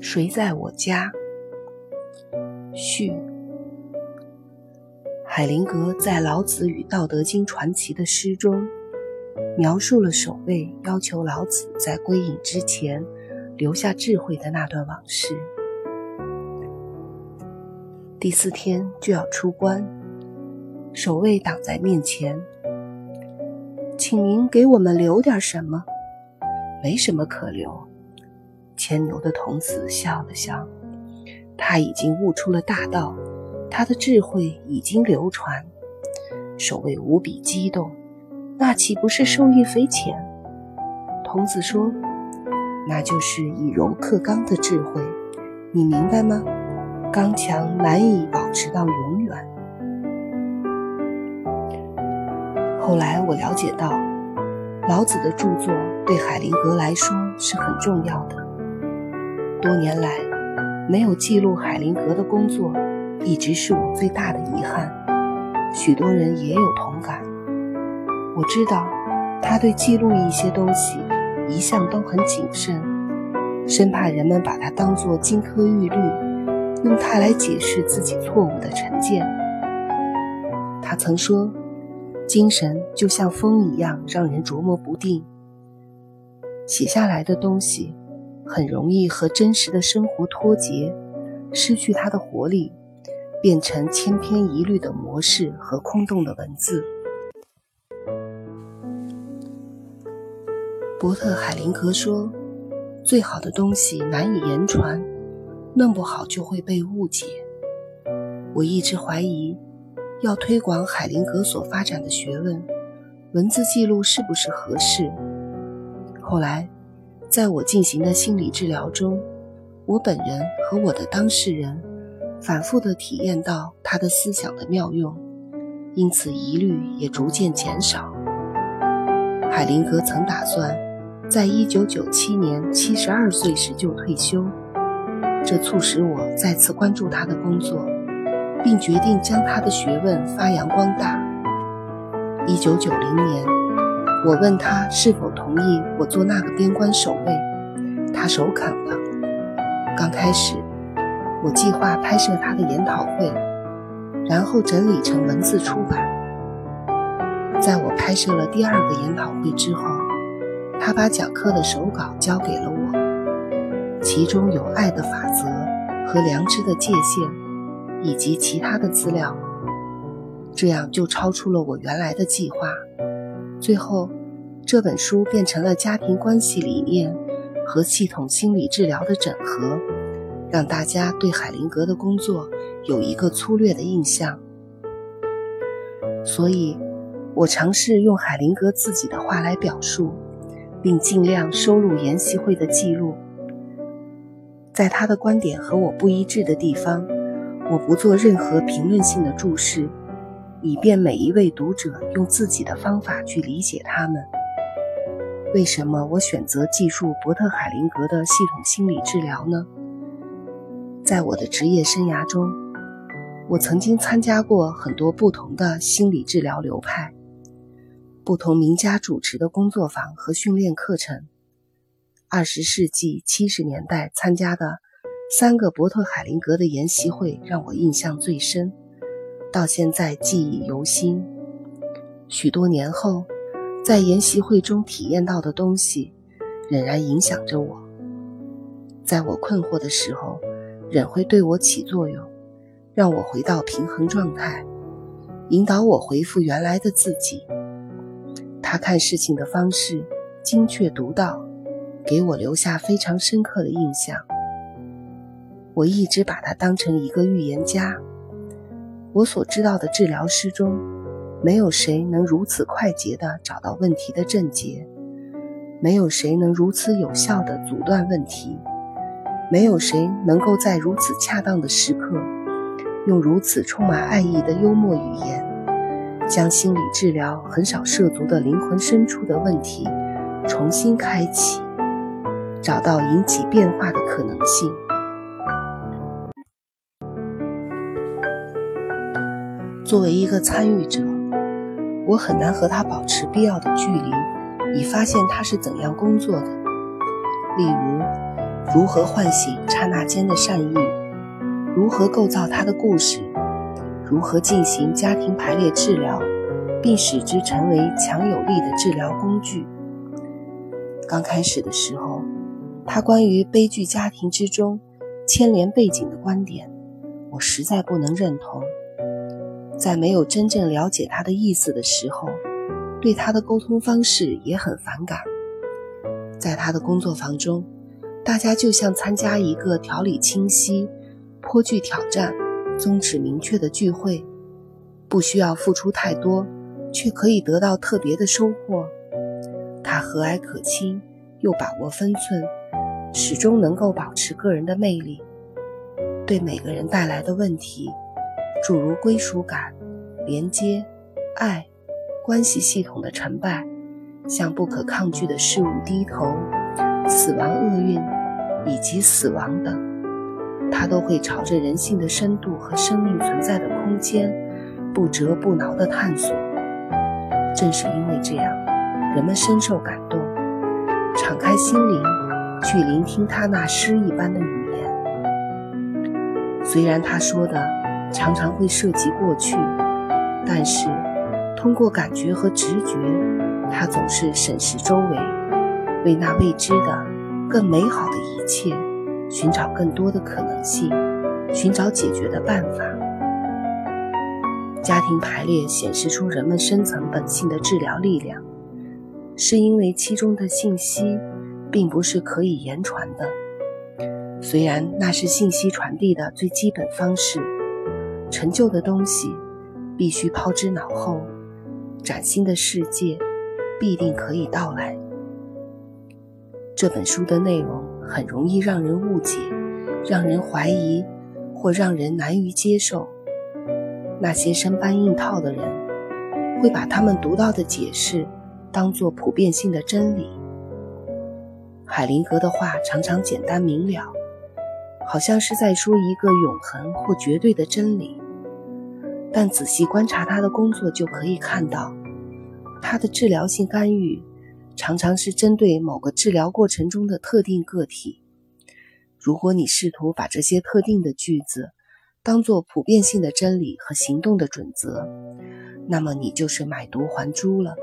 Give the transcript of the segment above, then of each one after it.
谁在我家？序。海灵格在《老子与道德经》传奇的诗中，描述了守卫要求老子在归隐之前留下智慧的那段往事。第四天就要出关，守卫挡在面前，请您给我们留点什么？没什么可留。牵牛的童子笑了笑，他已经悟出了大道，他的智慧已经流传。守卫无比激动，那岂不是受益匪浅？童子说：“那就是以柔克刚的智慧，你明白吗？”刚强难以保持到永远。后来我了解到，老子的著作对海灵格来说是很重要的。多年来，没有记录海灵格的工作，一直是我最大的遗憾。许多人也有同感。我知道，他对记录一些东西一向都很谨慎，生怕人们把它当作金科玉律。用它来解释自己错误的成见。他曾说：“精神就像风一样，让人琢磨不定。写下来的东西很容易和真实的生活脱节，失去它的活力，变成千篇一律的模式和空洞的文字。”伯特海灵格说：“最好的东西难以言传。”弄不好就会被误解。我一直怀疑，要推广海灵格所发展的学问，文字记录是不是合适？后来，在我进行的心理治疗中，我本人和我的当事人反复地体验到他的思想的妙用，因此疑虑也逐渐减少。海灵格曾打算，在一九九七年七十二岁时就退休。这促使我再次关注他的工作，并决定将他的学问发扬光大。一九九零年，我问他是否同意我做那个边关守卫，他首肯了。刚开始，我计划拍摄他的研讨会，然后整理成文字出版。在我拍摄了第二个研讨会之后，他把讲课的手稿交给了我。其中有爱的法则和良知的界限，以及其他的资料，这样就超出了我原来的计划。最后，这本书变成了家庭关系理念和系统心理治疗的整合，让大家对海灵格的工作有一个粗略的印象。所以，我尝试用海灵格自己的话来表述，并尽量收录研习会的记录。在他的观点和我不一致的地方，我不做任何评论性的注释，以便每一位读者用自己的方法去理解他们。为什么我选择记述伯特海灵格的系统心理治疗呢？在我的职业生涯中，我曾经参加过很多不同的心理治疗流派，不同名家主持的工作坊和训练课程。二十世纪七十年代参加的三个伯特海灵格的研习会让我印象最深，到现在记忆犹新。许多年后，在研习会中体验到的东西仍然影响着我。在我困惑的时候，仍会对我起作用，让我回到平衡状态，引导我回复原来的自己。他看事情的方式精确独到。给我留下非常深刻的印象。我一直把他当成一个预言家。我所知道的治疗师中，没有谁能如此快捷地找到问题的症结，没有谁能如此有效地阻断问题，没有谁能够在如此恰当的时刻，用如此充满爱意的幽默语言，将心理治疗很少涉足的灵魂深处的问题重新开启。找到引起变化的可能性。作为一个参与者，我很难和他保持必要的距离，以发现他是怎样工作的。例如，如何唤醒刹那间的善意，如何构造他的故事，如何进行家庭排列治疗，并使之成为强有力的治疗工具。刚开始的时候，他关于悲剧家庭之中牵连背景的观点，我实在不能认同。在没有真正了解他的意思的时候，对他的沟通方式也很反感。在他的工作坊中，大家就像参加一个条理清晰、颇具挑战、宗旨明确的聚会，不需要付出太多，却可以得到特别的收获。他和蔼可亲，又把握分寸，始终能够保持个人的魅力。对每个人带来的问题。诸如归属感、连接、爱、关系系统的成败，向不可抗拒的事物低头、死亡厄运以及死亡等，他都会朝着人性的深度和生命存在的空间不折不挠地探索。正是因为这样，人们深受感动，敞开心灵去聆听他那诗一般的语言。虽然他说的。常常会涉及过去，但是通过感觉和直觉，他总是审视周围，为那未知的、更美好的一切寻找更多的可能性，寻找解决的办法。家庭排列显示出人们深层本性的治疗力量，是因为其中的信息并不是可以言传的，虽然那是信息传递的最基本方式。陈旧的东西必须抛之脑后，崭新的世界必定可以到来。这本书的内容很容易让人误解、让人怀疑或让人难于接受。那些生搬硬套的人会把他们读到的解释当作普遍性的真理。海灵格的话常常简单明了。好像是在说一个永恒或绝对的真理，但仔细观察他的工作就可以看到，他的治疗性干预常常是针对某个治疗过程中的特定个体。如果你试图把这些特定的句子当做普遍性的真理和行动的准则，那么你就是买椟还珠了。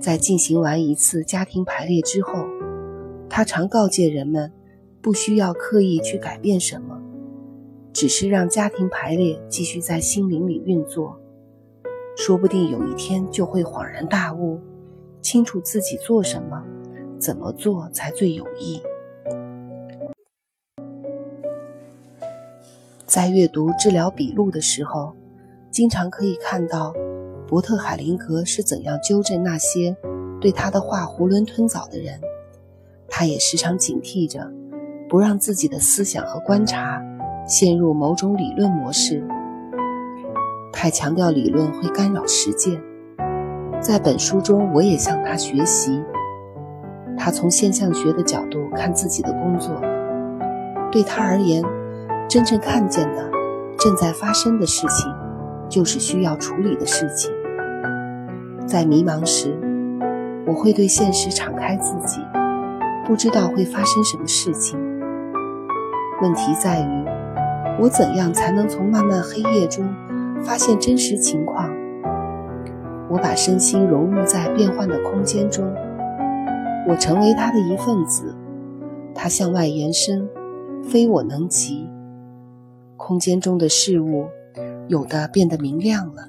在进行完一次家庭排列之后，他常告诫人们。不需要刻意去改变什么，只是让家庭排列继续在心灵里运作，说不定有一天就会恍然大悟，清楚自己做什么、怎么做才最有益。在阅读治疗笔录的时候，经常可以看到伯特海灵格是怎样纠正那些对他的话囫囵吞枣的人，他也时常警惕着。不让自己的思想和观察陷入某种理论模式，太强调理论会干扰实践。在本书中，我也向他学习。他从现象学的角度看自己的工作，对他而言，真正看见的、正在发生的事情，就是需要处理的事情。在迷茫时，我会对现实敞开自己，不知道会发生什么事情。问题在于，我怎样才能从漫漫黑夜中发现真实情况？我把身心融入在变幻的空间中，我成为它的一份子，它向外延伸，非我能及。空间中的事物，有的变得明亮了，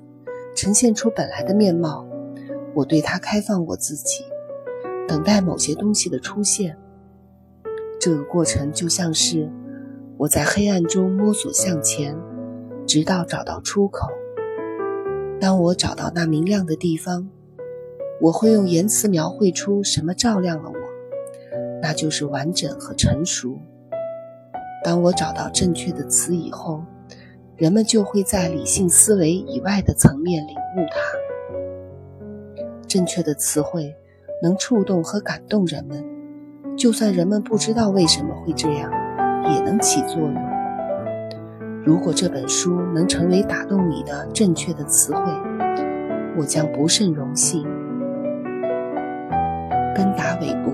呈现出本来的面貌。我对它开放我自己，等待某些东西的出现。这个过程就像是。我在黑暗中摸索向前，直到找到出口。当我找到那明亮的地方，我会用言辞描绘出什么照亮了我，那就是完整和成熟。当我找到正确的词以后，人们就会在理性思维以外的层面领悟它。正确的词汇能触动和感动人们，就算人们不知道为什么会这样。也能起作用。如果这本书能成为打动你的正确的词汇，我将不胜荣幸。跟达韦伯。